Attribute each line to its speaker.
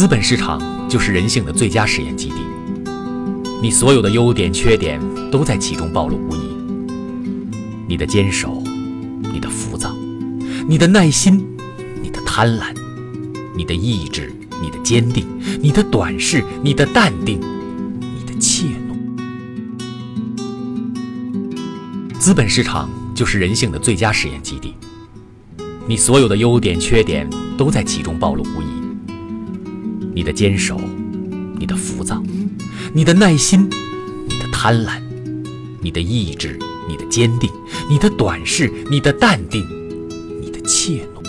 Speaker 1: 资本市场就是人性的最佳实验基地，你所有的优点、缺点都在其中暴露无遗。你的坚守，你的浮躁，你的耐心，你的贪婪，你的意志，你的坚定，你的短视，你的淡定，你的怯懦。资本市场就是人性的最佳实验基地，你所有的优点、缺点都在其中暴露无遗。你的坚守，你的浮躁，你的耐心，你的贪婪，你的意志，你的坚定，你的短视，你的淡定，你的怯懦。